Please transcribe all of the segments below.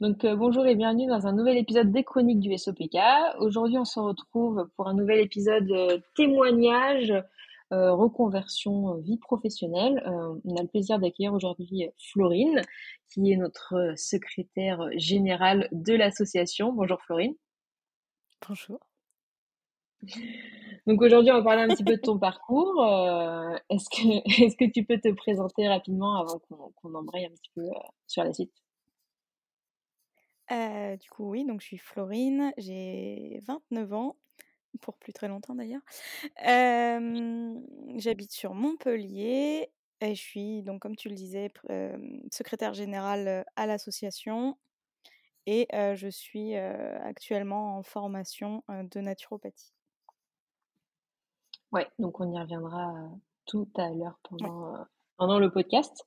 Donc euh, bonjour et bienvenue dans un nouvel épisode des Chroniques du SOPK. Aujourd'hui, on se retrouve pour un nouvel épisode euh, témoignage, euh, reconversion vie professionnelle. On a le plaisir d'accueillir aujourd'hui Florine, qui est notre secrétaire générale de l'association. Bonjour Florine. Bonjour. Donc aujourd'hui, on va parler un petit peu de ton parcours. Est-ce que est-ce que tu peux te présenter rapidement avant qu'on qu'on embraye un petit peu sur la suite? Euh, du coup, oui, donc je suis Florine, j'ai 29 ans, pour plus très longtemps d'ailleurs. Euh, j'habite sur Montpellier et je suis, donc comme tu le disais, euh, secrétaire générale à l'association et je suis actuellement en formation de naturopathie. Ouais, donc on y reviendra tout à l'heure pendant, pendant le podcast.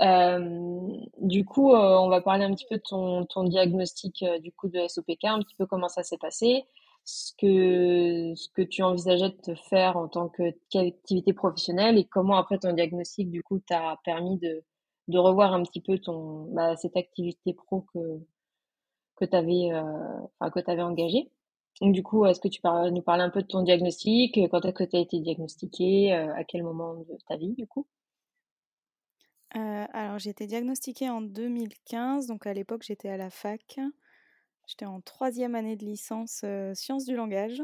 Euh, du coup, euh, on va parler un petit peu de ton, ton diagnostic euh, du coup de SOPK, un petit peu comment ça s'est passé, ce que, ce que tu envisageais de te faire en tant qu'activité professionnelle et comment après ton diagnostic du coup t'a permis de, de revoir un petit peu ton, bah, cette activité pro que, que tu avais, euh, enfin, que tu engagée. Donc, du coup, est-ce que tu peux nous parler un peu de ton diagnostic, quand est-ce que tu as été diagnostiqué, euh, à quel moment de ta vie, du coup? Euh, alors, j'ai été diagnostiquée en 2015, donc à l'époque j'étais à la fac. J'étais en troisième année de licence euh, sciences du langage.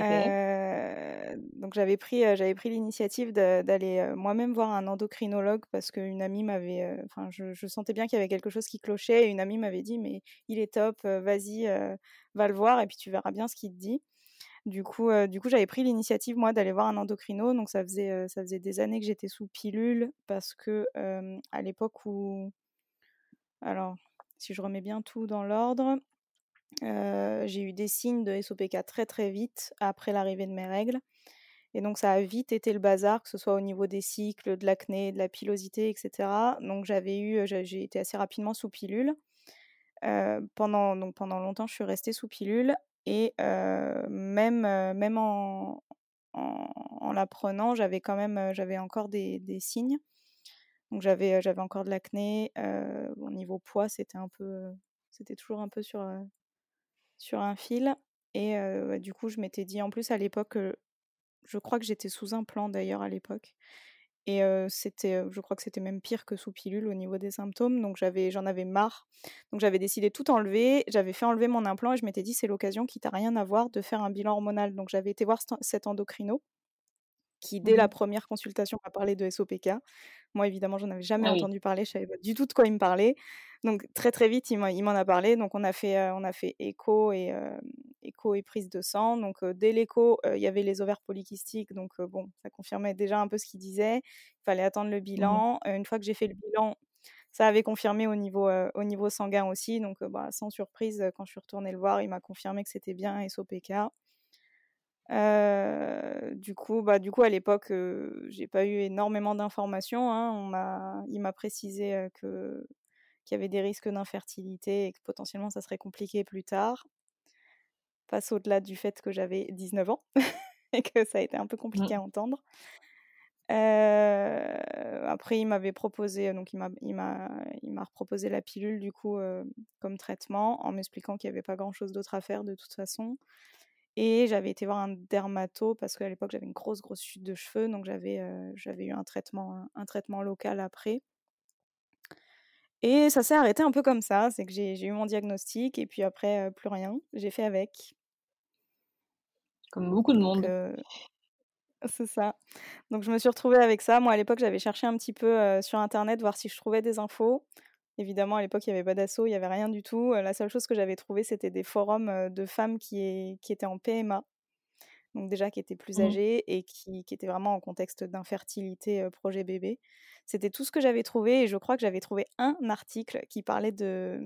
Heu, donc j'avais pris, heu, j'avais pris l'initiative d'aller, moi-même voir un endocrinologue parce qu'une amie m'avait, enfin je je sentais bien qu'il y avait quelque chose qui clochait et une amie m'avait dit: «Mais il est top, vas-y, va le voir et puis tu verras bien ce qu'il te dit». Du coup, heu, du coup j'avais pris l'initiative moi d'aller voir un endocrino donc ça faisait, faisait des années que j'étais sous pilule parce que, hem, à l'époque où alors si je remets bien tout dans l'ordre, j'ai eu des signes de SOPK très, très vite après l'arrivée de mes règles et donc ça a vite été le bazar, que ce soit au niveau des cycles, de l'acné, de la pilosité, et cetera. Donc j'avais eu, j'ai été assez rapidement sous pilule. Pendant pendant longtemps, je suis restée sous pilule et même, heu, même en en j'avais quand même, heu, j'avais encore des signes. J'avais, encore de l'acné, au niveau poids, c'était un peu, c'était toujours un peu sur, un fil et du coup, je m'étais dit en plus à l'époque, je crois que j'étais sous implant d'ailleurs à l'époque et c'était, je crois que c'était même pire que sous pilule au niveau des symptômes, donc j'avais j'en avais marre. Donc j'avais décidé tout enlever, j'avais fait enlever mon implant et je m'étais dit: «C'est l'occasion, quitte à rien avoir, de faire un bilan hormonal». Donc j'avais été voir cet endocrino qui, dès la Mhm. première consultation, m'a parlé de SOPK. Moi, évidemment, j'en avais jamais Ah oui. entendu parler, je savais pas du tout de quoi il me parlait. Donc très, très vite, il m'en a parlé. Donc on a fait, heu, on a fait écho et hem, écho et prise de sang. Donc heu, dès l'écho, il y avait les ovaires polykystiques, donc bon, ça confirmait déjà un peu ce qu'il disait. Il fallait attendre le Mhm. bilan. Une fois que j'ai fait le bilan, ça avait confirmé au niveau, au niveau sanguin aussi. Donc bah, sans surprise, quand je suis retournée le voir, il m'a confirmé que c'était bien SOPK. Heu, du coup, bah, du coup, à l'époque, heu, j'ai pas eu énormément d'informations, hein. On m'a il m'a précisé, heu, que qu'il y avait des risques d'infertilité et que potentiellement ça serait compliqué plus tard. Passe au-delà du fait que j'avais 19 ans et que ça a été un peu compliqué à Mhm. entendre. Heu, après il m'avait proposé, donc il m'a il m'a il m'a reproposé la pilule du coup, comme traitement en m'expliquant qu'il y avait pas grand chose d'autre à faire de toute façon. Et j'avais été voir un dermato parce qu'à l'époque, j'avais une grosse, grosse chute de cheveux, donc j'avais, j'avais eu un traitement, un traitement local après. Et ça s'est arrêté un peu comme ça, c'est que j'ai eu mon diagnostic et puis après, heu, plus rien. J'ai fait avec. Comme beaucoup de monde. heu, c'est ça. Donc je me suis retrouvée avec ça. Moi, à l'époque, j'avais cherché un petit peu, sur internet, voir si je trouvais des infos. Évidemment, à l'époque, il y avait pas d'asso, il y avait rien du tout. Heu, la seule chose que j'avais trouvée, c'était des forums, heu, de femmes qui étaient en PMA. donc déjà qui était plus Mhm. âgée et qui, qui était vraiment en contexte d'infertilité euh, projet bébé. C'était tout ce que j'avais trouvé et je crois que j'avais trouvé un article qui parlait de,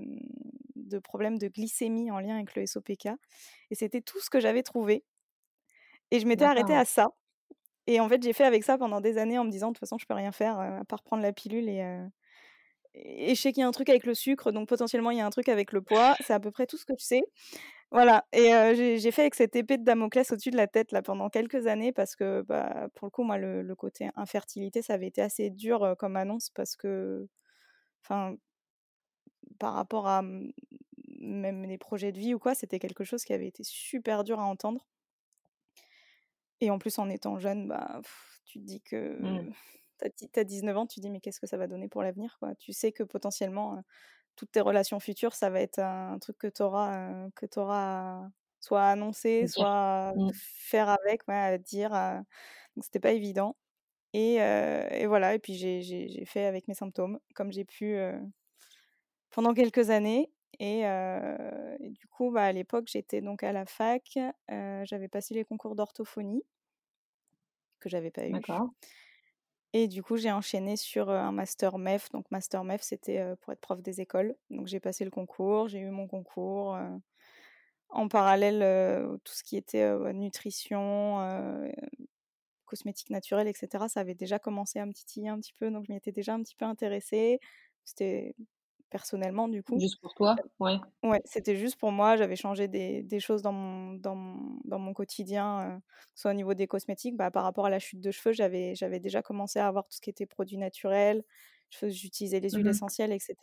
de problèmes de glycémie en lien avec le SOPK et c'était tout ce que j'avais trouvé. Et je m'étais arrêtée à ça. Et en fait, j'ai fait avec ça pendant des années en me disant de toute façon, je peux rien faire euh, à part prendre la pilule et, euh, et je sais qu'il y a un truc avec le sucre, donc potentiellement il y a un truc avec le poids. C'est à peu près tout ce que je sais. Voilà et j'ai fait avec cette épée de Damoclès au-dessus de la tête là pendant quelques années parce que, bah, pour le coup moi le côté infertilité ça avait été assez dur, comme annonce parce que enfin par rapport à même les projets de vie ou quoi, c'était quelque chose qui avait été super dur à entendre. Et en plus, en étant jeune, bah, tu te dis que Mmh. Tu as, 19 ans, tu te dis mais qu'est-ce que ça va donner pour l'avenir quoi? Tu sais que potentiellement, toutes tes relations futures, ça va être un truc que tu auras, que auras soit à annoncer, Dire. soit Mmh. faire avec, ouais, à dire. Donc c'était pas évident. Et, et voilà, et puis j'ai fait avec mes symptômes, comme j'ai pu pendant quelques années. Et, et du coup, bah, à l'époque, j'étais donc à la fac, j'avais passé les concours d'orthophonie que j'avais pas eu. Et du coup, j'ai enchaîné sur un master MEF. Donc, master MEF, c'était pour être prof des écoles. Donc, j'ai passé le concours, j'ai eu mon concours. en parallèle, tout ce qui était nutrition, cosmétiques naturels, etc., ça avait déjà commencé à me titiller un petit peu. Donc, je m'y étais déjà un petit peu intéressée. C'était personnellement, du coup. Juste pour toi Ouais. Ouais, c'était juste pour moi. J'avais changé des, des choses dans mon, dans mon, dans mon quotidien, soit au niveau des cosmétiques. Bah, par rapport à la chute de cheveux, j'avais, j'avais déjà commencé à avoir tout ce qui était produits naturels. J'utilisais les huiles Mmh essentielles, etc.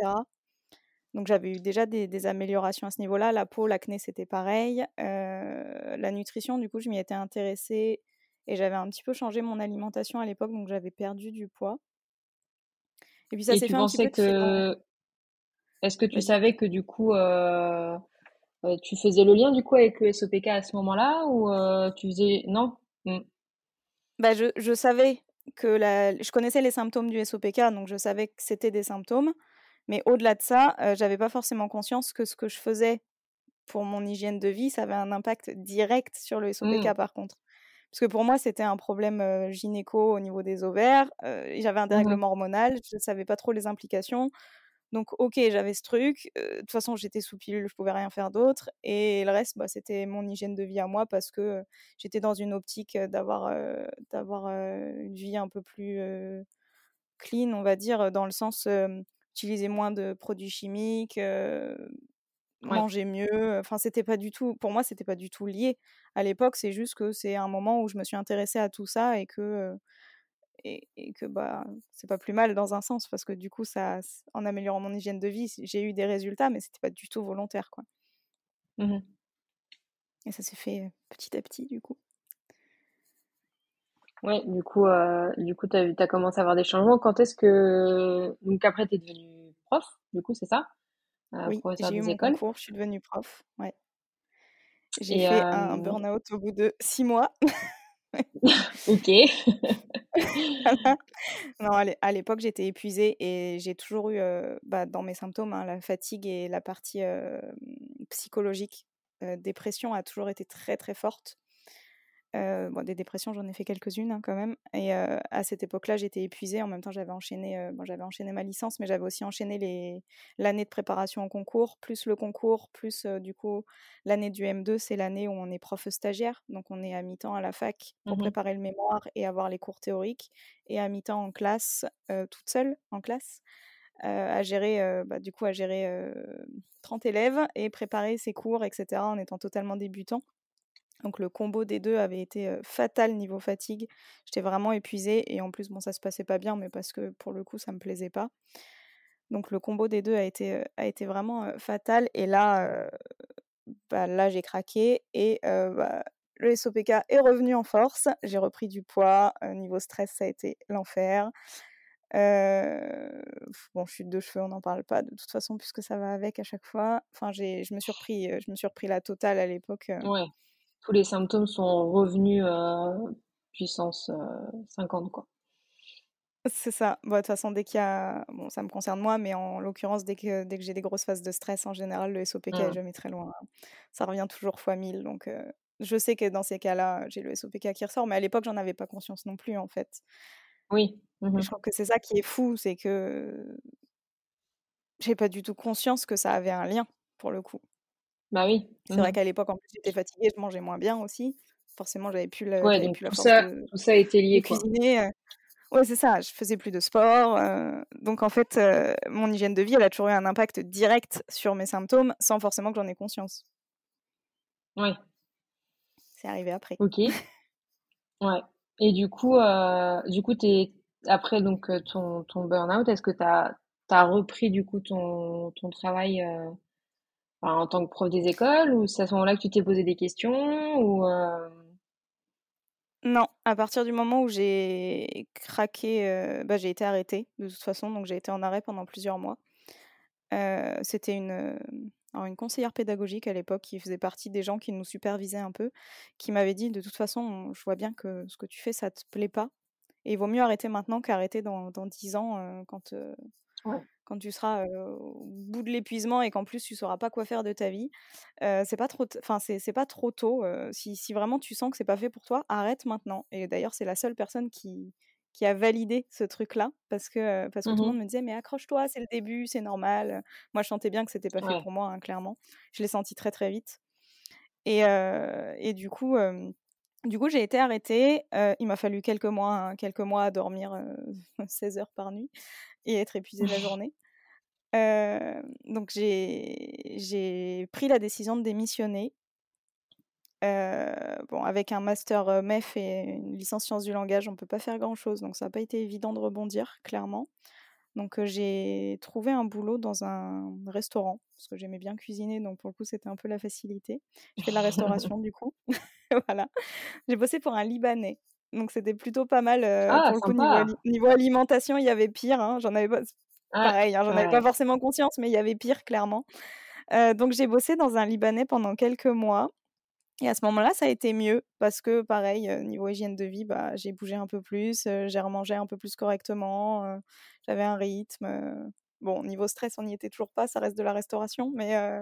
Donc j'avais eu déjà des, des, améliorations à ce niveau-là. La peau, l'acné, c'était pareil. la nutrition, du coup, je m'y étais intéressée et j'avais un petit peu changé mon alimentation à l'époque, donc j'avais perdu du poids. Et puis ça s'est fait un petit peu que... Est-ce que tu savais que du coup, euh, euh, tu faisais le lien du coup avec le SOPK à ce moment-là ou euh, tu faisais non? Mmh. bah, je, je, savais que la... je connaissais les symptômes du SOPK, donc je savais que c'était des symptômes. Mais au-delà de ça, j'avais pas forcément conscience que ce que je faisais pour mon hygiène de vie, ça avait un impact direct sur le SOPK mmh. par contre. Parce que pour moi, c'était un problème gynéco au niveau des ovaires. J'avais un dérèglement mmh. hormonal, je ne savais pas trop les implications. Donc, ok, j'avais ce truc. de toute façon, j'étais sous pilule, je pouvais rien faire d'autre. Et le reste, bah, c'était mon hygiène de vie à moi parce que j'étais dans une optique d'avoir d'avoir une vie un peu plus clean, on va dire, dans le sens utiliser moins de produits chimiques, manger mieux. Enfin, c'était pas du tout. Pour moi, c'était pas du tout lié. À l'époque, c'est juste que c'est un moment où je me suis intéressée à tout ça et que et, et, que bah c'est pas plus mal dans un sens parce que du coup ça en améliorant mon hygiène de vie j'ai eu des résultats mais c'était pas du tout volontaire quoi. Mmh et ça s'est fait petit à petit du coup. Ouais du coup euh, du coup tu as, as, commencé à avoir des changements. Quand est-ce que donc après tu es devenue prof du coup c'est ça? Euh, oui j'ai eu mon écoles. concours je suis devenue prof ouais. J'ai fait euh... un burn-out au bout de six mois ok non, à l'époque, j'étais épuisée et j'ai toujours eu bah, dans mes symptômes hein, la fatigue et la partie psychologique. Euh, dépression a toujours été très très forte. Euh, bon, des dépressions, j'en ai fait quelques-unes hein, quand même. Et euh, à cette époque-là, j'étais épuisée. En même temps, j'avais enchaîné, euh, bon, j'avais enchaîné ma licence, mais j'avais aussi enchaîné les... l'année de préparation au concours, plus le concours, plus du coup l'année du M2, c'est l'année où on est prof stagiaire. Donc on est à mi-temps à la fac pour mmh préparer le mémoire et avoir les cours théoriques, et à mi-temps en classe, toute seule en classe. à gérer, bah, du coup, à gérer 30 élèves et préparer ses cours, etc., en étant totalement débutant. Donc le combo des deux avait été fatal niveau fatigue. J'étais vraiment épuisée et en plus bon ça se passait pas bien mais parce que pour le coup ça me plaisait pas. Donc le combo des deux a été, a été vraiment fatal et là, bah, là j'ai craqué et bah, le SOPK est revenu en force. J'ai repris du poids. niveau stress ça a été l'enfer. bon, chute de cheveux, on n'en parle pas de toute façon puisque ça va avec à chaque fois. Enfin, je me suis repris, je me suis repris la totale à l'époque. Ouais tous les symptômes sont revenus à puissance 50, quoi. C'est ça. Bon, de toute façon, dès qu'il y a. Bon, ça me concerne moi, mais en l'occurrence, dès que, dès que j'ai des grosses phases de stress, en général, le SOPK est Mmh. jamais très loin. Ça revient toujours fois 1000. Donc, je sais que dans ces cas-là, j'ai le SOPK qui ressort, mais à l'époque, j'en avais pas conscience non plus, en fait. Oui. Mmh je trouve que c'est ça qui est fou, c'est que j'ai pas du tout conscience que ça avait un lien, pour le coup. Bah oui. C'est vrai qu'à l'époque, en plus, j'étais fatiguée, je mangeais moins bien aussi. Forcément, j'avais plus, le, ouais, donc plus la tout force ça, de, tout ça été lié, cuisiner. Ouais, c'est ça. Je faisais plus de sport. Euh, donc, en fait, euh, mon hygiène de vie, elle a toujours eu un impact direct sur mes symptômes sans forcément que j'en ai conscience. Ouais. C'est arrivé après. Ok. ouais. Et du coup, euh, du coup, es, après donc ton, ton burn-out, est-ce que tu as, as repris du coup ton, ton travail en tant que prof des écoles ou c'est à ce moment-là que tu t'es posé des questions ou Non, à partir du moment où j'ai craqué, bah, j'ai été arrêtée de toute façon, donc j'ai été en arrêt pendant plusieurs mois. C'était une, une conseillère pédagogique à l'époque qui faisait partie des gens qui nous supervisaient un peu, qui m'avait dit de toute façon, je vois bien que ce que tu fais, ça te plaît pas. Et il vaut mieux arrêter maintenant qu'arrêter dans, dans 10 ans quand, quand tu seras au bout de l'épuisement et qu'en plus tu sauras pas quoi faire de ta vie. c'est pas trop, enfin c'est pas trop tôt. si, si, vraiment tu sens que c'est pas fait pour toi, arrête maintenant. Et d'ailleurs c'est la seule personne qui, qui a validé ce truc-là parce que, parce que tout le mmh monde me disait mais accroche-toi, c'est le début, c'est normal. Moi je sentais bien que c'était pas fait pour moi, hein, clairement. Je l'ai senti très très vite. Et, et du coup, du coup j'ai été arrêtée. il m'a fallu quelques mois, hein, quelques mois à dormir 16 heures par nuit et être épuisée la journée. Donc j'ai pris la décision de démissionner bon, avec un master MEF et une licence sciences du langage, on peut pas faire grand-chose, donc ça n'a pas été évident de rebondir, clairement. Donc j'ai trouvé un boulot dans un restaurant, parce que j'aimais bien cuisiner, donc pour le coup c'était un peu la facilité. Je fais de la restauration du coup. voilà. J'ai bossé pour un Libanais, donc c'était plutôt pas mal. ah, pour le coup, niveau, alimentation, il y avait pire. Hein. J'en avais pas, ah, pareil, hein, j'en avais pas forcément conscience, mais il y avait pire clairement. donc j'ai bossé dans un Libanais pendant quelques mois. Et à ce moment-là, ça a été mieux parce que, pareil, niveau hygiène de vie, bah, j'ai bougé un peu plus, j'ai remangé un peu plus correctement, j'avais un rythme. bon, niveau stress, on n'y était toujours pas, ça reste de la restauration, mais.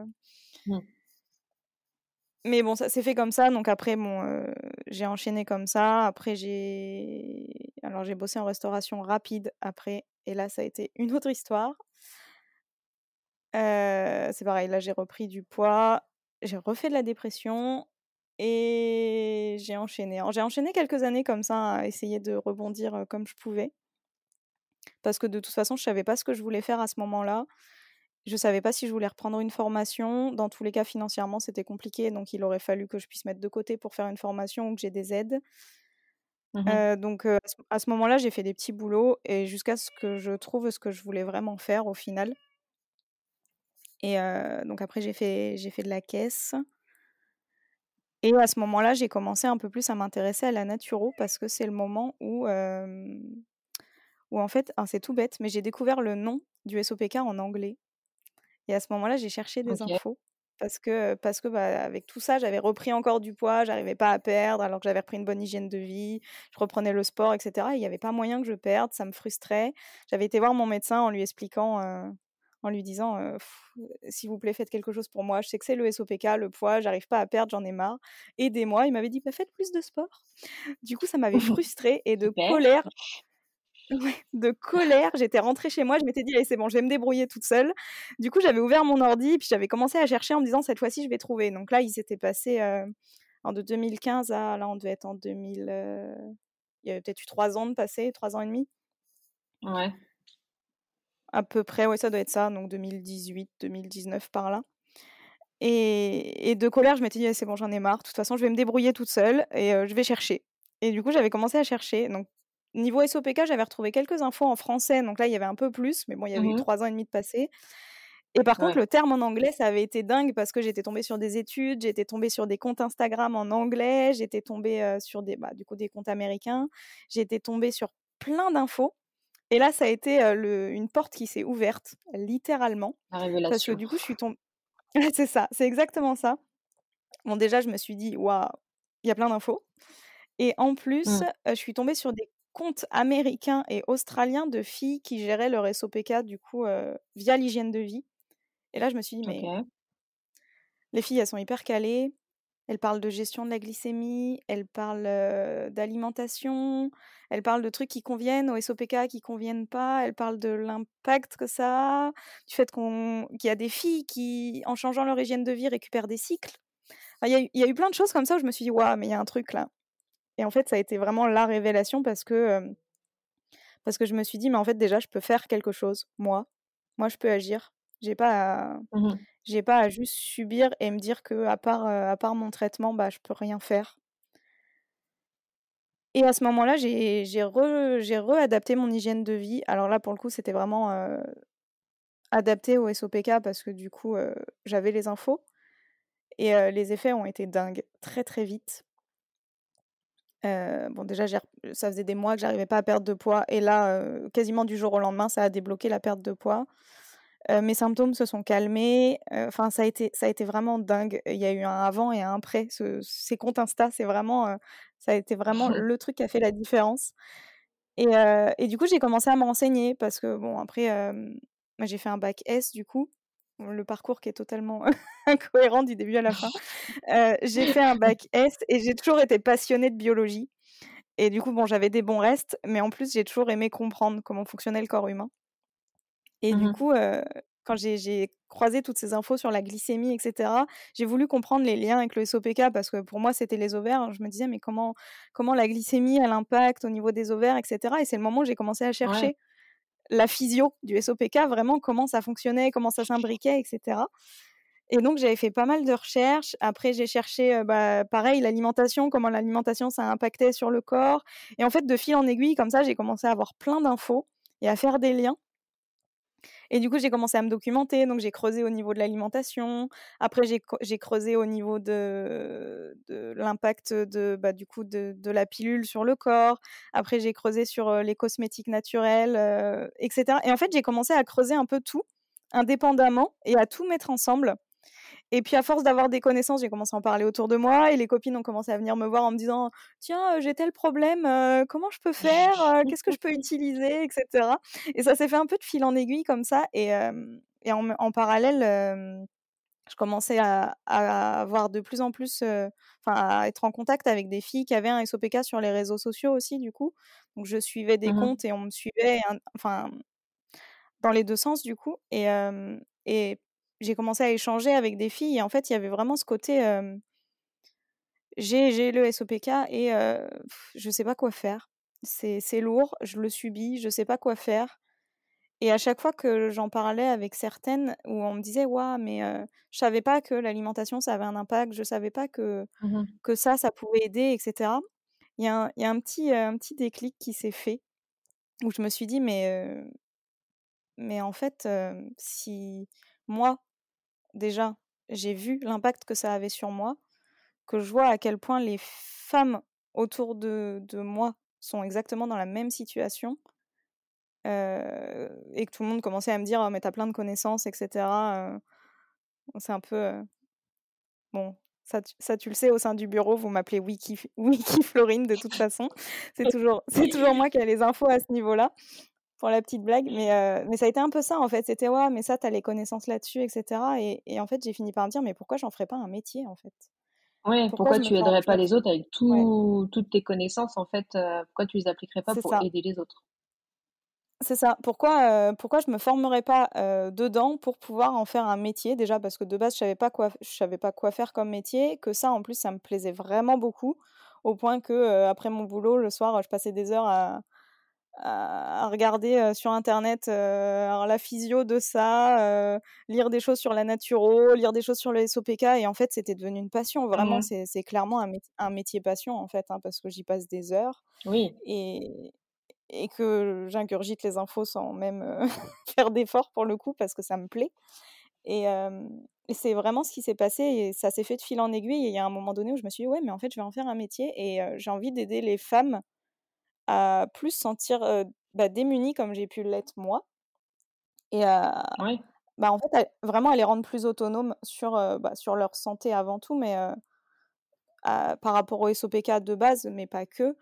Mmh. Mais bon, ça s'est fait comme ça. Donc après, bon, j'ai enchaîné comme ça. Après, j'ai. Alors, j'ai bossé en restauration rapide après. Et là, ça a été une autre histoire. c'est pareil, là, j'ai repris du poids. J'ai refait de la dépression. Et j'ai enchaîné. J'ai enchaîné quelques années comme ça à essayer de rebondir comme je pouvais. Parce que de toute façon, je savais pas ce que je voulais faire à ce moment-là. Je savais pas si je voulais reprendre une formation. Dans tous les cas, financièrement, c'était compliqué. Donc, il aurait fallu que je puisse mettre de côté pour faire une formation ou que j'ai des aides. Mmh donc, à ce moment-là, j'ai fait des petits boulots et jusqu'à ce que je trouve ce que je voulais vraiment faire au final. Et donc, après, j'ai fait, j'ai fait de la caisse. Et à ce moment-là, j'ai commencé un peu plus à m'intéresser à la naturo parce que c'est le moment où, où en fait, c'est tout bête, mais j'ai découvert le nom du SOPK en anglais. Et à ce moment-là, j'ai cherché des infos parce que, parce que bah, avec tout ça, j'avais repris encore du poids, j'arrivais pas à perdre alors que j'avais repris une bonne hygiène de vie, je reprenais le sport, etc. il n'y avait pas moyen que je perde, ça me frustrait. J'avais été voir mon médecin en lui expliquant en lui disant s'il vous plaît faites quelque chose pour moi je sais que c'est le SOPK le poids j'arrive pas à perdre j'en ai marre aidez-moi il m'avait dit bah, faites plus de sport du coup ça m'avait frustrée et de colère de colère j'étais rentrée chez moi je m'étais dit allez c'est bon je vais me débrouiller toute seule du coup j'avais ouvert mon ordi puis j'avais commencé à chercher en me disant cette fois-ci je vais trouver donc là il s'était passé en de 2015 à là on devait être en 2000 il y avait peut-être eu trois ans de passé trois ans et demi ouais à peu près, ouais, ça doit être ça, donc 2018, 2019 par là. Et, de colère, je m'étais dit, c'est bon, j'en ai marre. De toute façon, je vais me débrouiller toute seule et je vais chercher. Et du coup, j'avais commencé à chercher. Donc, niveau SOPK, j'avais retrouvé quelques infos en français. Donc là, il y avait un peu plus, mais bon, il y avait eu mmh trois ans et demi de passé. Et par contre, le terme en anglais, ça avait été dingue parce que j'étais tombée sur des études, j'étais tombée sur des comptes Instagram en anglais, j'étais tombée sur des, bah, du coup, des comptes américains, j'étais tombée sur plein d'infos. Et là, ça a été une porte qui s'est ouverte, littéralement. La révélation. Parce que du coup, je suis tombée. c'est ça, c'est exactement ça. Bon, déjà, je me suis dit, waouh, il y a plein d'infos. Et en plus, mmh. je suis tombée sur des comptes américains et australiens de filles qui géraient leur SOPK, du coup, via l'hygiène de vie. Et là, je me suis dit, mais les filles, elles sont hyper calées. Elle parle de gestion de la glycémie, elle parle d'alimentation, elle parle de trucs qui conviennent au SOPK, qui conviennent pas, elle parle de l'impact que ça a, du fait qu'il y a des filles qui, en changeant leur hygiène de vie, récupèrent des cycles. Il y, a eu plein de choses comme ça où je me suis dit, waouh, mais il y a un truc là. Et en fait, ça a été vraiment la révélation parce que, parce que je me suis dit, mais en fait, déjà, je peux faire quelque chose, moi. Moi, je peux agir. J'ai pas à... Mmh j'ai pas à juste subir et me dire que à part, à part mon traitement, bah, je peux rien faire. Et à ce moment-là, j'ai j'ai re j'ai réadapté mon hygiène de vie. Alors là, pour le coup, c'était vraiment, adapté au SOPK parce que du coup, j'avais les infos et les effets ont été dingues, très, très vite. Bon déjà ça faisait des mois que j'arrivais pas à perdre de poids et là, quasiment du jour au lendemain, ça a débloqué la perte de poids. mes symptômes se sont calmés, enfin ça a été ça a été vraiment dingue. Il y a eu un avant et un après. Ce ces comptes Insta, c'est vraiment, ça a été vraiment le truc qui a fait la différence et et du coup, j'ai commencé à me renseigner parce que bon après, j'ai fait un bac S du coup, le parcours qui est totalement incohérent du début à la fin. j'ai fait un bac S et j'ai toujours été passionnée de biologie et du coup, bon, j'avais des bons restes, mais en plus, j'ai toujours aimé comprendre comment fonctionnait le corps humain et du Mmh coup, quand j'ai croisé toutes ces infos sur la glycémie, etc., j'ai voulu comprendre les liens avec le SOPK parce que pour moi, c'était les ovaires. Je me disais, mais comment, comment la glycémie, elle impacte au niveau des ovaires, etc. Et c'est le moment où j'ai commencé à chercher la physio du SOPK, vraiment comment ça fonctionnait, comment ça s'imbriquait, etc. Et donc, j'avais fait pas mal de recherches. Après, j'ai cherché, bah, pareil, l'alimentation, comment l'alimentation, ça impactait sur le corps. Et en fait, de fil en aiguille, comme ça, j'ai commencé à avoir plein d'infos et à faire des liens. Et du coup, j'ai commencé à me documenter, donc j'ai creusé au niveau de l'alimentation. Après, j'ai creusé au niveau de, l'impact de, bah, du coup, de, la pilule sur le corps. Après, j'ai creusé sur les cosmétiques naturels, etc. Et en fait, j'ai commencé à creuser un peu tout, indépendamment, et à tout mettre ensemble. Et puis à force d'avoir des connaissances, j'ai commencé à en parler autour de moi et les copines ont commencé à venir me voir en me disant tiens j'ai tel problème, comment je peux faire, qu'est-ce que je peux utiliser, etc. Et ça s'est fait un peu de fil en aiguille comme ça et, et en, en, parallèle je commençais à, à, avoir de plus en plus, enfin à être en contact avec des filles qui avaient un SOPK sur les réseaux sociaux aussi du coup. Donc je suivais des Mmh comptes et on me suivait, enfin dans les deux sens du coup et, et j'ai commencé à échanger avec des filles et en fait, il y avait vraiment ce côté, j'ai le SOPK et je sais pas quoi faire. C'est lourd, je le subis, je sais pas quoi faire. Et à chaque fois que j'en parlais avec certaines, où on me disait, ouais, mais je savais pas que l'alimentation, ça avait un impact, je savais pas que, Mmh que ça, ça pouvait aider, etc. Il y a un, y a un, petit, un petit déclic qui s'est fait, où je me suis dit, mais, mais en fait, si moi, déjà, j'ai vu l'impact que ça avait sur moi, que je vois à quel point les femmes autour de, moi sont exactement dans la même situation, et que tout le monde commençait à me dire oh, mais t'as plein de connaissances, etc. C'est un peu... Bon, ça, ça, tu le sais, au sein du bureau, vous m'appelez Wiki, Wiki Florine de toute façon. C'est toujours, c'est toujours moi qui ai les infos à ce niveau-là pour la petite blague. Mais, mais ça a été un peu ça, en fait. C'était, ouais, mais ça, tu as les connaissances là-dessus, etc. Et, et, en fait, j'ai fini par me dire, mais pourquoi j'en ferais pas un métier, en fait? Oui, pourquoi, pourquoi tu aiderais pas les autres avec tout, ouais. toutes tes connaissances, en fait euh, Pourquoi tu les appliquerais pas pour ça. aider les autres? C'est ça. Pourquoi, euh, pourquoi je me formerais pas euh, dedans pour pouvoir en faire un métier Déjà parce que de base je savais pas quoi, je savais pas quoi faire comme métier. Que ça, en plus, ça me plaisait vraiment beaucoup, au point que après mon boulot le soir, je passais des heures à, à regarder sur internet euh, la physio de ça, euh, lire des choses sur la naturo, lire des choses sur le SOPK et en fait c'était devenu une passion vraiment mmh. c'est clairement un, métier, un, métier passion en fait hein, parce que j'y passe des heures oui. et, et que j'ingurgite les infos sans même euh, faire d'efforts pour le coup parce que ça me plaît et, et c'est vraiment ce qui s'est passé et ça s'est fait de fil en aiguille et il y a un moment donné où je me suis dit ouais mais en fait je vais en faire un métier et j'ai envie d'aider les femmes à plus sentir bah, démunies comme j'ai pu l'être moi. Et à, oui. bah, en fait, à, vraiment à les rendre plus autonomes sur, bah, sur leur santé avant tout, mais à, par rapport au SOPK de base, mais pas que,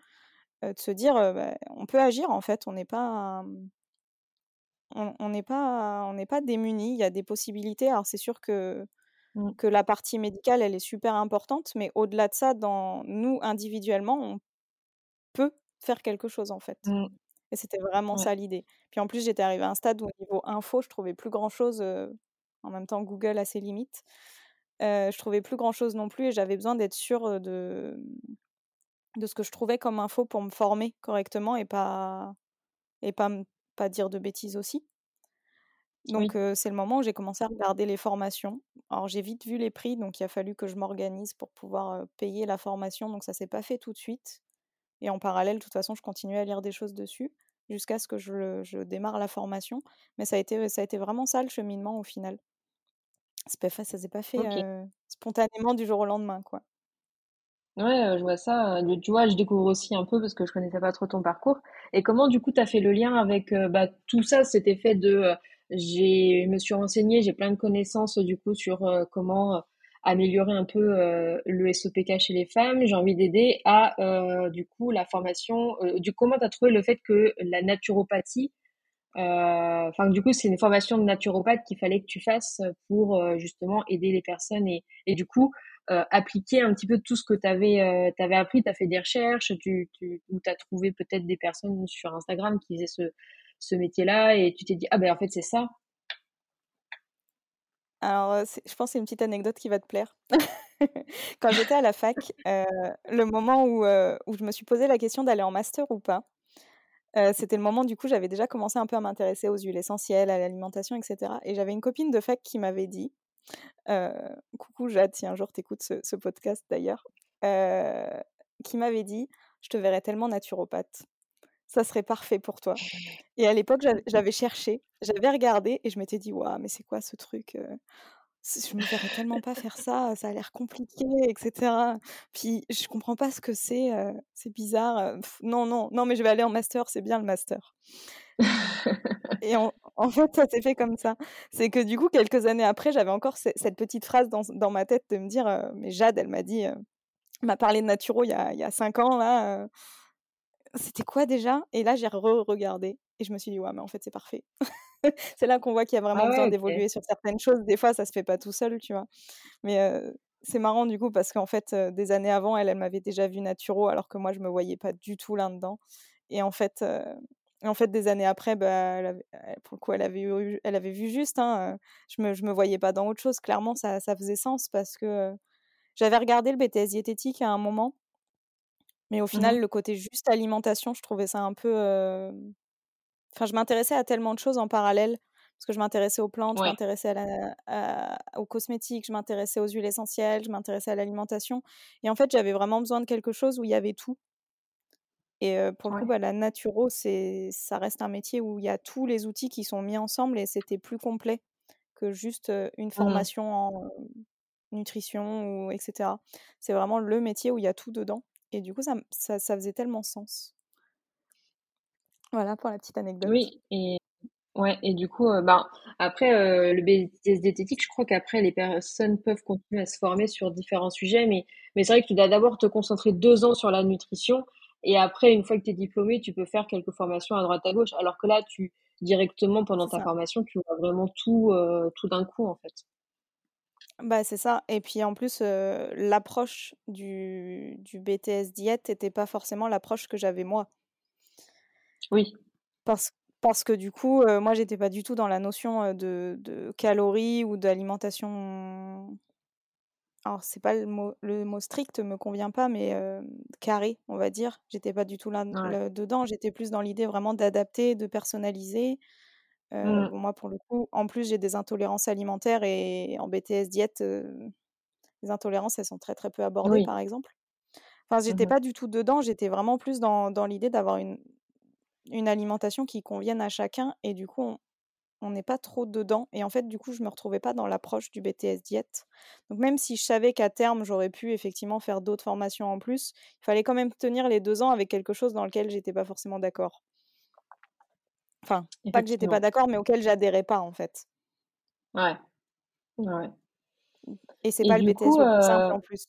de se dire bah, on peut agir en fait, on n'est pas. on n'est pas, on n'est pas démunis, il y a des possibilités. Alors c'est sûr que, mmh. que la partie médicale, elle est super importante, mais au-delà de ça, dans nous individuellement, on peut faire quelque chose en fait. Mmh. Et c'était vraiment ouais. ça l'idée. Puis en plus, j'étais arrivée à un stade où au niveau info, je trouvais plus grand chose. En même temps, Google a ses limites. Euh, je trouvais plus grand chose non plus et j'avais besoin d'être sûre de, de ce que je trouvais comme info pour me former correctement et pas, et pas, pas dire de bêtises aussi. Donc oui. euh, c'est le moment où j'ai commencé à regarder les formations. Alors j'ai vite vu les prix, donc il a fallu que je m'organise pour pouvoir payer la formation. Donc ça s'est pas fait tout de suite. Et en parallèle, de toute façon, je continuais à lire des choses dessus. jusqu'à ce que je, je, démarre la formation. Mais ça a, été, ça a été vraiment ça le cheminement au final. Pas, ça s'est pas fait spontanément du jour au lendemain, quoi. Ouais, je vois ça. Tu vois, je découvre aussi un peu parce que je connaissais pas trop ton parcours. Et comment, du coup, tu as fait le lien avec bah, tout ça, cet effet de j'ai, je me suis renseignée, j'ai plein de connaissances du coup sur comment améliorer un peu le SOPK chez les femmes, j'ai envie d'aider à du coup la formation, du comment tu as trouvé le fait que la naturopathie enfin du coup c'est une formation de naturopathe qu'il fallait que tu fasses pour justement aider les personnes et, et du coup euh, appliquer un petit peu tout ce que tu euh, avais appris, tu as fait des recherches, tu, tu, ou tu as trouvé peut-être des personnes sur Instagram qui faisaient ce, ce métier-là et tu t'es dit, ah ben en fait c'est ça. Alors, je pense que c'est une petite anecdote qui va te plaire. Quand j'étais à la fac, le moment où, où je me suis posé la question d'aller en master ou pas, c'était le moment, du coup, j'avais déjà commencé un peu à m'intéresser aux huiles essentielles, à l'alimentation, etc. Et j'avais une copine de fac qui m'avait dit, coucou Jade, si un jour t'écoutes ce, ce podcast d'ailleurs, qui m'avait dit Je te verrais tellement naturopathe. Ça serait parfait pour toi. Et à l'époque, j'avais cherché, j'avais regardé et je m'étais dit Waouh, mais c'est quoi ce truc je me verrais tellement pas faire ça, ça a l'air compliqué, etc. Puis je comprends pas ce que c'est, c'est bizarre. non, non, non, mais je vais aller en master, c'est bien le master. et en, fait, ça s'est fait comme ça. C'est que du coup, quelques années après, j'avais encore cette petite phrase dans, dans, ma tête de me dire, mais Jade, elle m'a dit, m'a parlé de Naturo il y a, il y a cinq ans, là. C'était quoi déjà? Et là, j'ai re-regardé et je me suis dit, ouais, mais en fait, c'est parfait. c'est là qu'on voit qu'il y a vraiment ah besoin d'évoluer sur certaines choses. Des fois, ça se fait pas tout seul, tu vois? Mais c'est marrant du coup parce qu'en fait, des années avant, elle, elle m'avait déjà vu Naturo alors que moi, je me voyais pas du tout là-dedans. Et en fait, en fait, des années après, bah, pour le coup, elle avait, eu, elle avait vu juste. Hein, je me, je me voyais pas dans autre chose. Clairement, ça, ça faisait sens parce que j'avais regardé le BTS diététique à un moment. Mais au mmh final, le côté juste alimentation, je trouvais ça un peu Enfin, je m'intéressais à tellement de choses en parallèle, parce que je m'intéressais aux plantes, je m'intéressais aux cosmétiques, je m'intéressais aux huiles essentielles, je m'intéressais à l'alimentation. Et en fait, j'avais vraiment besoin de quelque chose où il y avait tout. Et pour le coup, bah, la naturo, ça reste un métier où il y a tous les outils qui sont mis ensemble et c'était plus complet que juste une mmh formation en nutrition ou etc. C'est vraiment le métier où il y a tout dedans. Et du coup, ça, ça faisait tellement sens. Voilà pour la petite anecdote. Oui, et ouais, et du coup, euh, ben, après euh, le BTS diététique, je crois qu'après les personnes peuvent continuer à se former sur différents sujets, mais, mais c'est vrai que tu dois d'abord te concentrer deux ans sur la nutrition, et après, une fois que tu es diplômé, tu peux faire quelques formations à droite à gauche, alors que là, tu directement pendant ta formation, tu vois vraiment tout, euh, tout d'un coup en fait. Bah, c'est ça. Et puis en plus, l'approche du, du BTS diète n'était pas forcément l'approche que j'avais moi. Oui. Parce, parce que du coup, moi, moi, j'étais pas du tout dans la notion de, de calories ou d'alimentation. Alors, c'est pas le mot, le mot strict me convient pas, mais carré, on va dire. J'étais pas du tout là, dedans. J'étais plus dans l'idée vraiment d'adapter, de personnaliser. Mmh. moi, pour le coup, en plus, j'ai des intolérances alimentaires et en BTS diète, les intolérances, elles sont très très peu abordées, par exemple. Enfin, j'étais mmh pas du tout dedans. J'étais vraiment plus dans, dans l'idée d'avoir une, une alimentation qui convienne à chacun et du coup on n'est pas trop dedans et en fait du coup je me retrouvais pas dans l'approche du BTS diète. Donc même si je savais qu'à terme j'aurais pu effectivement faire d'autres formations en plus, il fallait quand même tenir les deux ans avec quelque chose dans lequel j'étais pas forcément d'accord. Enfin, pas que j'étais pas d'accord, mais auquel j'adhérais pas en fait. Ouais. Ouais. Et c'est pas le BTS simple en plus.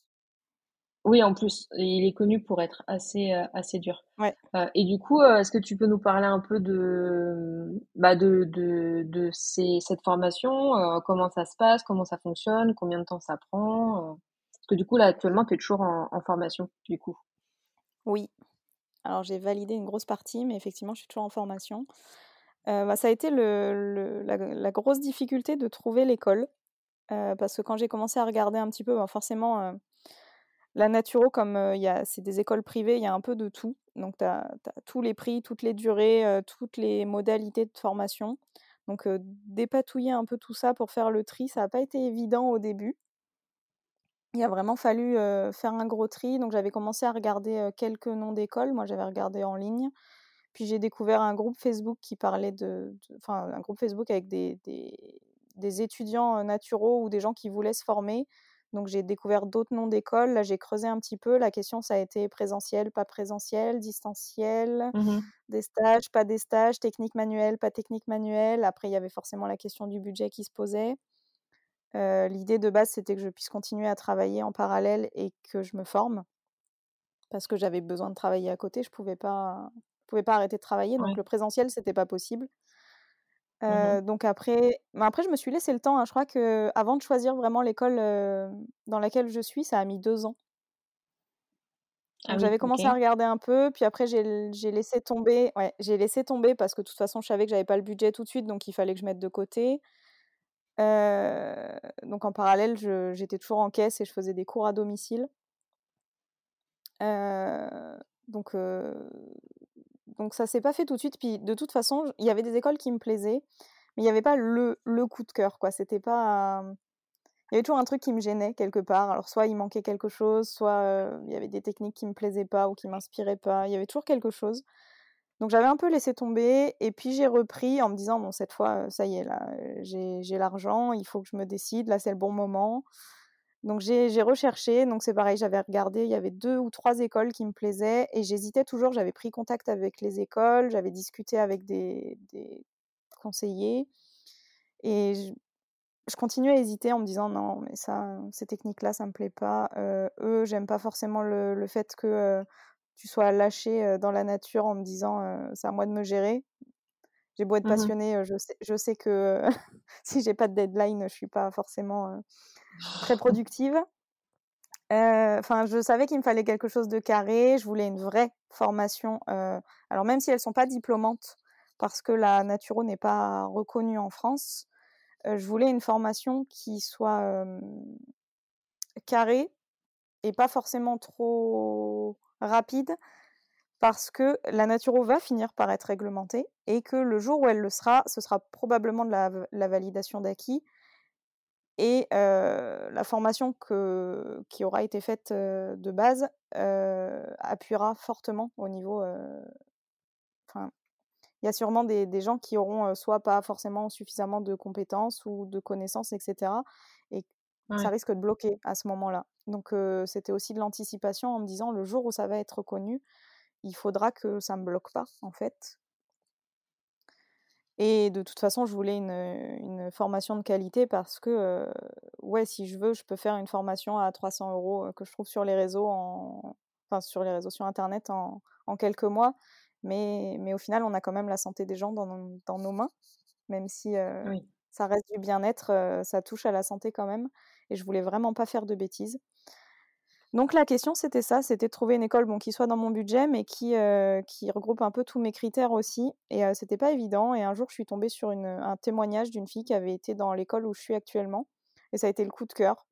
Oui, en plus, il est connu pour être assez, euh, assez dur. Ouais. Euh, et du coup, euh, est-ce que tu peux nous parler un peu de, bah de, de, de ces, cette formation, comment ça se passe, comment ça fonctionne, combien de temps ça prend? Parce que du coup, là, actuellement, tu es toujours en, en formation, du coup. Oui. Alors, j'ai validé une grosse partie, mais effectivement, je suis toujours en formation. bah, ça a été la, grosse difficulté de trouver l'école. parce que quand j'ai commencé à regarder un petit peu, bah, forcément, la Naturo, comme c'est des écoles privées, il y a un peu de tout. Donc, tu as, tous les prix, toutes les durées, toutes les modalités de formation. Donc, dépatouiller un peu tout ça pour faire le tri, ça n'a pas été évident au début. Il a vraiment fallu faire un gros tri. Donc, j'avais commencé à regarder quelques noms d'écoles. Moi, j'avais regardé en ligne. Puis j'ai découvert un groupe Facebook qui parlait de, enfin un groupe Facebook avec des, des, des, étudiants naturaux ou des gens qui voulaient se former. Donc j'ai découvert d'autres noms d'écoles. Là j'ai creusé un petit peu. La question ça a été présentiel, pas présentiel, distanciel, Mmh des stages, pas des stages, technique manuelle, pas technique manuelle. Après il y avait forcément la question du budget qui se posait. L'idée de base c'était que je puisse continuer à travailler en parallèle et que je me forme parce que j'avais besoin de travailler à côté. Je pouvais pas pouvais pas arrêter de travailler, donc le présentiel, c'était pas possible. Mmh donc après, mais après, je me suis laissé le temps. Hein. Je crois que avant de choisir vraiment l'école dans laquelle je suis, ça a mis deux ans. Ah j'avais commencé à regarder un peu, puis après j'ai laissé tomber. Ouais, j'ai laissé tomber parce que de toute façon, je savais que j'avais pas le budget tout de suite, donc il fallait que je mette de côté. Donc en parallèle, j'étais toujours en caisse et je faisais des cours à domicile. donc donc ça s'est pas fait tout de suite. Puis de toute façon, il y avait des écoles qui me plaisaient, mais il n'y avait pas le, le, coup de cœur, quoi. C'était pas. Il y avait toujours un truc qui me gênait quelque part. Alors soit il manquait quelque chose, soit il y avait des techniques qui me plaisaient pas ou qui m'inspiraient pas. Il y avait toujours quelque chose. Donc j'avais un peu laissé tomber et puis j'ai repris en me disant bon cette fois ça y est là j'ai l'argent, il faut que je me décide, là c'est le bon moment. Donc j'ai recherché, donc c'est pareil, j'avais regardé, il y avait deux ou trois écoles qui me plaisaient et j'hésitais toujours, j'avais pris contact avec les écoles, j'avais discuté avec des, conseillers et je, continuais à hésiter en me disant non, mais ça, ces techniques-là, ça me plaît pas. Euh, eux, j'aime pas forcément le, fait que euh, tu sois lâché euh, dans la nature en me disant c'est à moi de me gérer. J'ai beau être mmh passionnée, je, sais, je sais que si j'ai pas de deadline, je suis pas forcément très productive. Enfin, je savais qu'il me fallait quelque chose de carré. Je voulais une vraie formation. alors même si elles sont pas diplômantes, parce que la naturo n'est pas reconnue en France, je voulais une formation qui soit carrée et pas forcément trop rapide, parce que la naturo va finir par être réglementée et que le jour où elle le sera, ce sera probablement de la, validation d'acquis et la formation que, qui aura été faite de base appuiera fortement au niveau. Enfin, il y a sûrement des, gens qui auront soit pas forcément suffisamment de compétences ou de connaissances, etc. Et ça risque de bloquer à ce moment-là. Donc c'était aussi de l'anticipation en me disant le jour où ça va être reconnu, il faudra que ça me bloque pas en fait. Et de toute façon, je voulais une, formation de qualité parce que, ouais, si je veux, je peux faire une formation à 300 euros que je trouve sur les réseaux, en... enfin sur les réseaux sur Internet en, quelques mois. Mais, mais, au final, on a quand même la santé des gens dans, nos mains, même si ça reste du bien-être, ça touche à la santé quand même. Et je voulais vraiment pas faire de bêtises. Donc la question c'était ça, c'était de trouver une école qui soit dans mon budget mais qui, regroupe un peu tous mes critères aussi. Et c'était pas évident. Et un jour je suis tombée sur un témoignage d'une fille qui avait été dans l'école où je suis actuellement. Et ça a été le coup de cœur.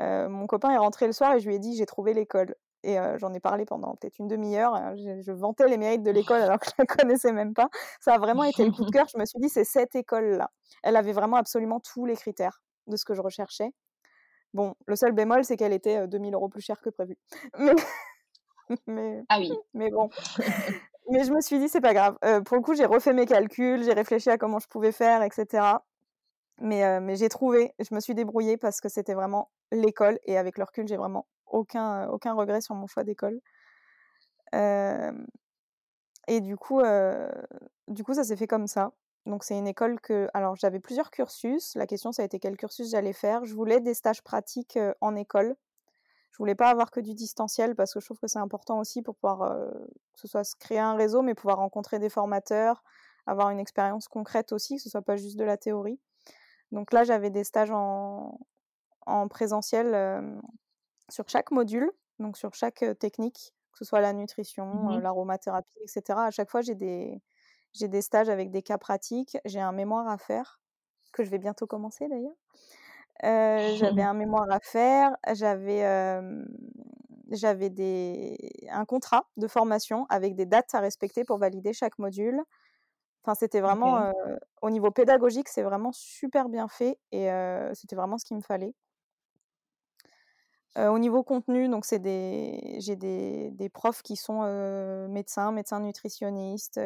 Mon copain est rentré le soir et je lui ai dit j'ai trouvé l'école. Et j'en ai parlé pendant peut-être une demi-heure. Je, je, vantais les mérites de l'école alors que je ne la connaissais même pas. Ça a vraiment été le coup de cœur. Je me suis dit c'est cette école-là. Elle avait vraiment absolument tous les critères de ce que je recherchais. Bon, le seul bémol, c'est qu'elle était 2000 euros plus chère que prévu. Mais, ah oui. Mais bon. mais je me suis dit, c'est pas grave. pour le coup, j'ai refait mes calculs, j'ai réfléchi à comment je pouvais faire, etc. Mais, mais j'ai trouvé, je me suis débrouillée parce que c'était vraiment l'école. Et avec le recul, j'ai vraiment aucun, regret sur mon choix d'école. et du coup, du coup, ça s'est fait comme ça. Donc c'est une école que, alors j'avais plusieurs cursus. La question ça a été quel cursus j'allais faire. Je voulais des stages pratiques en école. Je voulais pas avoir que du distanciel parce que je trouve que c'est important aussi pour pouvoir que ce soit se créer un réseau, mais pouvoir rencontrer des formateurs, avoir une expérience concrète aussi, que ce soit pas juste de la théorie. Donc là j'avais des stages en présentiel sur chaque module, donc sur chaque technique, que ce soit la nutrition, mmh l'aromathérapie, etc. À chaque fois j'ai des j'ai des stages avec des cas pratiques. J'ai un mémoire à faire, que je vais bientôt commencer d'ailleurs. Euh, j'avais un mémoire à faire, j'avais j'avais des un contrat de formation avec des dates à respecter pour valider chaque module. Enfin, c'était vraiment au niveau pédagogique, c'est vraiment super bien fait et c'était vraiment ce qu'il me fallait. Au niveau contenu, donc c'est des j'ai des des profs qui sont, médecins, médecins nutritionnistes,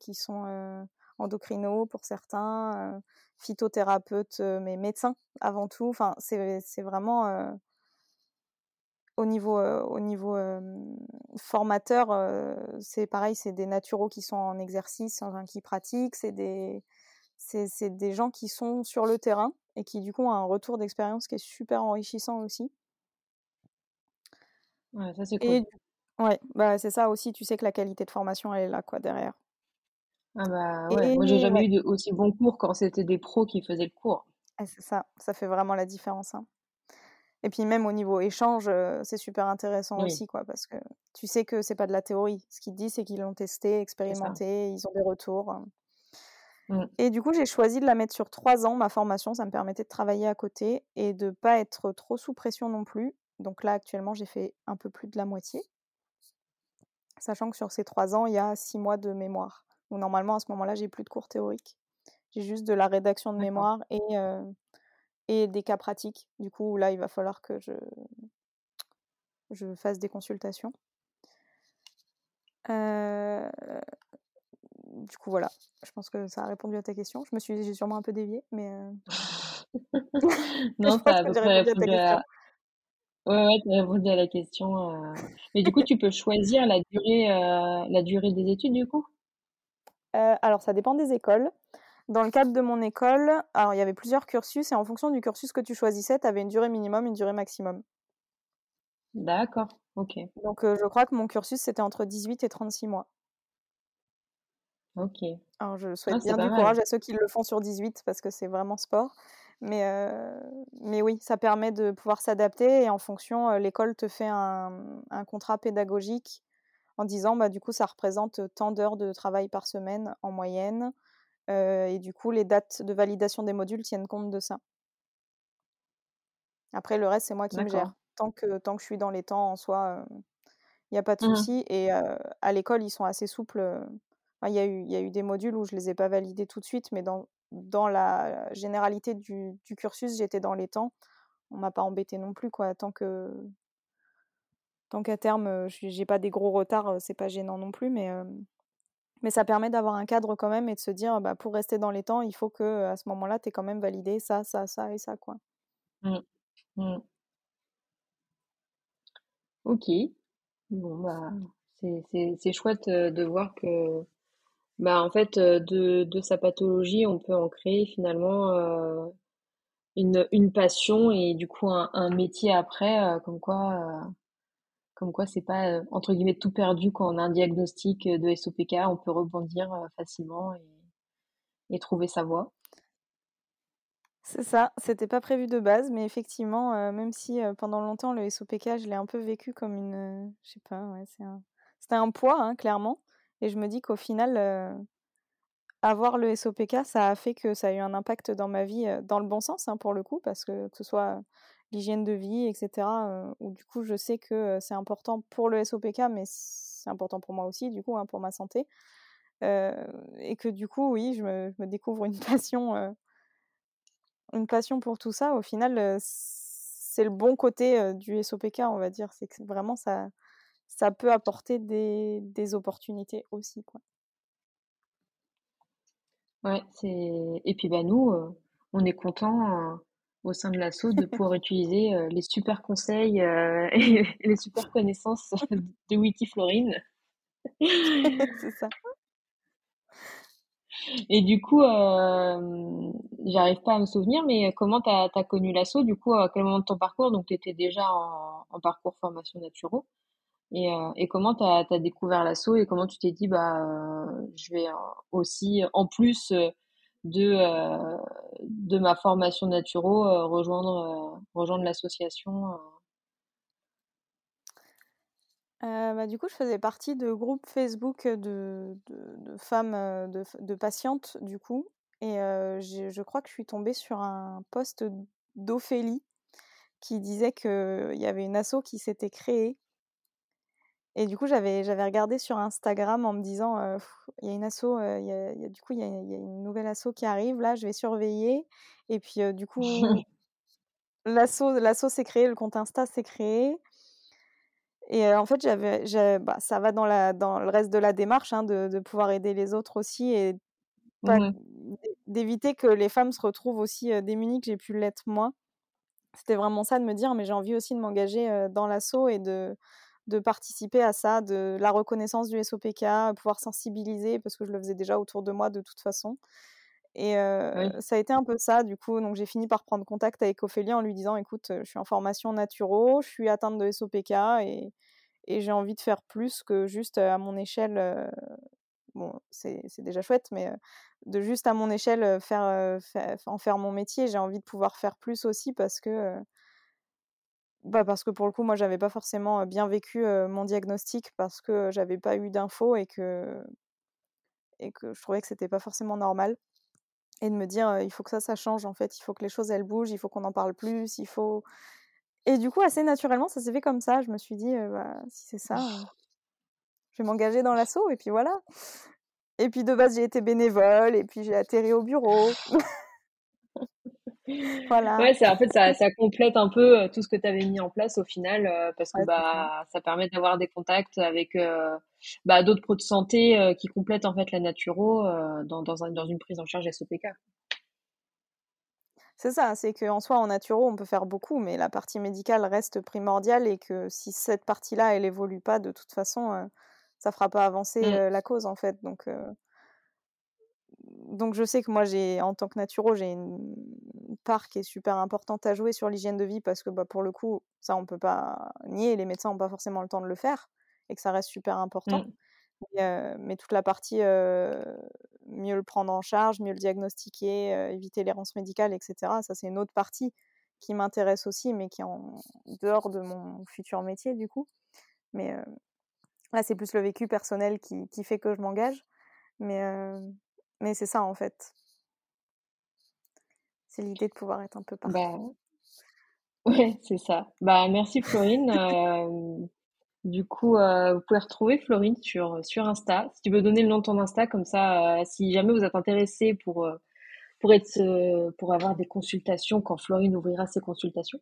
qui sont, endocrinos pour certains, phytothérapeutes, mais médecins avant tout. Enfin, c'est c'est vraiment, au niveau, au niveau, formateur, c'est pareil, c'est des naturaux qui sont en exercice, qui pratiquent, c'est des c'est des gens qui sont sur le terrain et qui du coup ont un retour d'expérience qui est super enrichissant aussi. Ouais, ça c'est Et cool. ouais, bah, c'est ça aussi, tu sais que la qualité de formation, elle est là quoi derrière. Ah bah, ouais, moi j'ai jamais ouais, eu de aussi bons cours quand c'était des pros qui faisaient le cours. ah, c'est ça, ça fait vraiment la différence, hein. Et puis même au niveau échange, c'est super intéressant Oui, aussi quoi, parce que tu sais que c'est pas de la théorie. Ce qu'ils disent, c'est qu'ils l'ont testé, expérimenté, ils ont des retours, hein. Mmh. Et du coup, j'ai choisi de la mettre sur 3 ans, ma formation. Ça me permettait de travailler à côté et de pas être trop sous pression non plus. Donc là, actuellement, j'ai fait un peu plus de la moitié. Sachant que sur ces 3 ans, il y a 6 mois de mémoire. Donc normalement, à ce moment-là, j'ai plus de cours théoriques. J'ai juste de la rédaction de mémoire et, et des cas pratiques. Du coup, là, il va falloir que je, je fasse des consultations. Euh, du coup, voilà. Je pense que ça a répondu à ta question. Je me suis, j'ai sûrement un peu dévié, mais euh, je Non, pense ça a répondu à ta question. à ouais, ouais, tu as répondu à la question, heu mais du coup, tu peux choisir la durée, la durée des études, du coup? Euh, alors, ça dépend des écoles. Dans le cadre de mon école, alors il y avait plusieurs cursus et en fonction du cursus que tu choisissais, tu avais une durée minimum, une durée maximum. D'accord, OK, Donc, euh, je crois que mon cursus, c'était entre 18 et 36 mois. OK. Alors, je Ah, souhaite c'est bien pas du mal. courage à ceux qui le font sur 18 parce que c'est vraiment sport. Mais, euh, mais oui, ça permet de pouvoir s'adapter et en fonction, euh, l'école te fait un, un contrat pédagogique en disant, bah, du coup, ça représente tant d'heures de travail par semaine en moyenne. Euh, et du coup, les dates de validation des modules tiennent compte de ça. Après, le reste, c'est moi qui me gère. Tant que, tant que je suis dans les temps, en soi, il n'y a pas de Mmh mh. souci. Et à l'école, ils sont assez souples. Enfin, il y a eu, il y a eu des modules où je les ai pas validés tout de suite, mais dans, dans la généralité du, du cursus, j'étais dans les temps. On m'a pas embêté non plus, quoi. Tant que, tant qu'à terme, je j'ai pas des gros retards, c'est pas gênant non plus, mais, euh, mais ça permet d'avoir un cadre quand même et de se dire, bah, pour rester dans les temps, il faut que à ce moment-là, tu aies quand même validé ça, ça, ça et ça, quoi. Mmh. Mmh. OK. Bon, bah, c'est chouette, de voir que, bah, en fait, de de sa pathologie, on peut en créer finalement, une une passion et du coup un un métier après, comme quoi, comme quoi c'est pas, entre guillemets «tout perdu» quand on a un diagnostic, de SOPK, on peut rebondir, facilement et trouver sa voie. C'est ça, c'était pas prévu de base, mais effectivement, même si, pendant longtemps le SOPK, je l'ai un peu vécu comme une, je sais pas, ouais, c'est un c'était un poids, hein, clairement et je me dis qu'au final, heu, avoir le SOPK, ça a fait que ça a eu un impact dans ma vie, heu, dans le bon sens, hein, pour le coup, parce que que ce soit l'hygiène de vie et cetera, heu, où du coup je sais que, c'est important pour le SOPK, mais c'est important pour moi aussi du coup, hein, pour ma santé, et que du coup, oui, je me découvre une passion, une passion pour tout ça, au final, c'est le bon côté, du SOPK, on va dire. C'est vraiment ça ça peut apporter des des opportunités aussi, quoi. Ouais, c'est et puis, bah, nous, heu, on est contents, heu, au sein de l'asso de pouvoir utiliser, heu, les super conseils, et les super connaissances de Wiki Florine. C'est ça. Et du coup, j'arrive pas à me souvenir, mais comment tu as connu l'asso? Du coup, à quel moment de ton parcours? Donc tu étais déjà en en parcours formation naturo et heu et comment tu as découvert l'asso et comment tu t'es dit: «Bah, heu, je vais, heu, aussi, en plus, de, de ma formation naturo, rejoindre, rejoindre l'association», bah, du coup, je faisais partie de groupes Facebook, de femmes, de patientes, du coup. Et je crois que je suis tombée sur un post d'Ophélie qui disait qu'il y avait une asso qui s'était créée Et du coup, j'avais j'avais regardé sur Instagram en me disant, «Il y a une asso, il y a il y a du coup, il y a il y a une nouvelle asso qui arrive là, je vais surveiller» et puis, du coup L'assaut s'est créé, le compte Insta s'est créé. Et en fait, j'avais, bah, ça va dans, la, dans le reste de la démarche hein, de, de, pouvoir aider les autres aussi et mmh d'éviter que les femmes se retrouvent aussi démunies que j'ai pu l'être moi. C'était vraiment ça de me dire, mais j'ai envie aussi de m'engager dans l'assaut et de, de participer à ça, de la reconnaissance du SOPK, pouvoir sensibiliser, parce que je le faisais déjà autour de moi de toute façon. Et ça a été un peu ça, du coup. Donc, j'ai fini par prendre contact avec Ophélie en lui disant Écoute, je suis en formation naturo, je suis atteinte de SOPK et, et j'ai envie de faire plus que juste à mon échelle. bon, c'est déjà chouette, mais de juste à mon échelle faire, en faire mon métier, j'ai envie de pouvoir faire plus aussi parce que. Bah parce que pour le coup, moi, j'avais pas forcément bien vécu mon diagnostic parce que j'avais pas eu d'infos et que, et que je trouvais que c'était pas forcément normal et de me dire il faut que ça, ça change en fait, il faut que les choses elles bougent, il faut qu'on en parle plus, il faut. Et du coup, assez naturellement, ça s'est fait comme ça. Je me suis dit bah, si c'est ça, je vais m'engager dans l'assaut et puis voilà. Et puis de base, j'ai été bénévole et puis j'ai atterri au bureau. voilà. Ouais, c'est en fait ça, ça, complète un peu tout ce que tu avais mis en place au final parce que bah ça. permet d'avoir des contacts avec bah, d'autres pros de santé qui complètent en fait la naturo dans, dans, un, dans une prise en charge SOPK. C'est ça, c'est qu'en soi, en naturo, on peut faire beaucoup, mais la partie médicale reste primordiale et que si cette partie-là, elle évolue pas, de toute façon, ça fera pas avancer mmh. la cause, en fait. Donc, donc je sais que moi, j'ai, en tant que naturo, j'ai une part qui est super importante à jouer sur l'hygiène de vie parce que bah, pour le coup, ça, on peut pas nier, les médecins n'ont pas forcément le temps de le faire et que ça reste super important. Mmh. Mais, toute la partie mieux le prendre en charge, mieux le diagnostiquer, éviter l'errance médicale, etc., ça c'est une autre partie qui m'intéresse aussi, mais qui est en dehors de mon futur métier du coup. Mais là, c'est plus le vécu personnel qui, qui fait que je m'engage. Mais, mais c'est ça en fait. C'est l'idée de pouvoir être un peu partout. Bah, ouais, c'est ça. Bah, merci Florine. Du coup, euh, vous pouvez retrouver Florine sur, sur Insta. Si tu veux donner le nom de ton Insta, comme ça, euh, si jamais vous êtes intéressé pour, pour, être, pour avoir des consultations quand Florine ouvrira ses consultations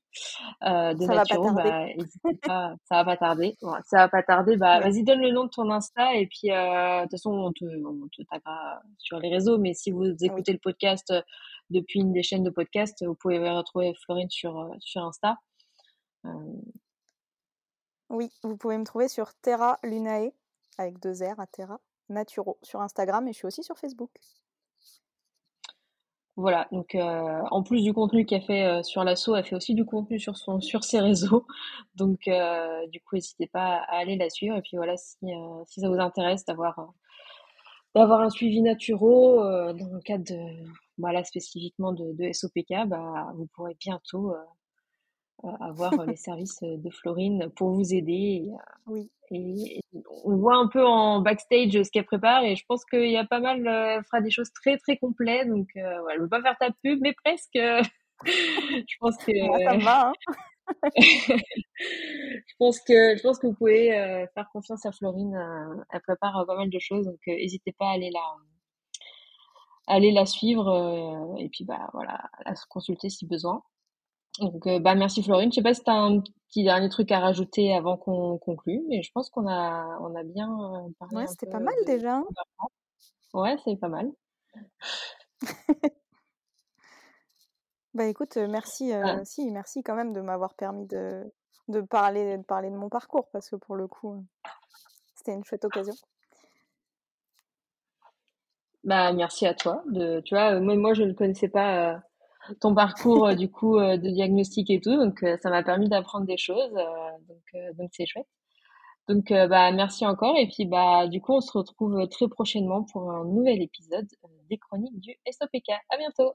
de ça naturo, bah, n'hésitez pas, ça va pas tarder. ça va pas tarder. Bah, Vas-y, donne le nom de ton Insta et puis, de toute façon, on te, on te taguera sur les réseaux. Mais si vous écoutez le podcast depuis une des chaînes de podcast, vous pouvez retrouver Florine sur, sur Insta. Oui, vous pouvez me trouver sur Terra Lunae, avec deux R à Terra, Naturo, sur Instagram et je suis aussi sur Facebook. Voilà, donc euh, en plus du contenu qu'elle fait euh, sur l'assaut, elle fait aussi du contenu sur, son, sur ses réseaux. Donc euh, du coup, n'hésitez pas à aller la suivre. Et puis voilà, si, si ça vous intéresse d'avoir d'avoir un suivi naturo dans le cadre de, voilà, spécifiquement de, de SOPK, bah, vous pourrez bientôt avoir les services de Florine pour vous aider. oui. Et, on voit un peu en backstage ce qu'elle prépare et je pense qu'il y a pas mal, elle fera des choses très très complètes. Donc, euh, ouais, elle ne veut pas faire ta pub, mais presque. je pense que. ça va. Hein. je pense que je pense que vous pouvez faire confiance à Florine. elle prépare pas mal de choses, donc n'hésitez pas à aller la aller la suivre et puis bah voilà, à se consulter si besoin. Donc, euh, bah, merci Florine. Je sais pas si tu as un petit dernier truc à rajouter avant qu'on conclue, mais je pense qu'on a, on a bien euh, parlé. Ouais, c'était pas mal déjà. Ouais, c'est pas mal. bah écoute, euh, merci, ah. si, merci quand même de m'avoir permis de, de, parler, de parler de mon parcours parce que pour le coup, c'était une chouette occasion. Bah merci à toi. De, tu vois, moi, moi je ne connaissais pas ton parcours euh, du coup euh, de diagnostic et tout. Donc euh, ça m'a permis d'apprendre des choses. donc donc c'est chouette. Donc bah merci encore et puis bah du coup on se retrouve très prochainement pour un nouvel épisode des chroniques du SOPK. À bientôt.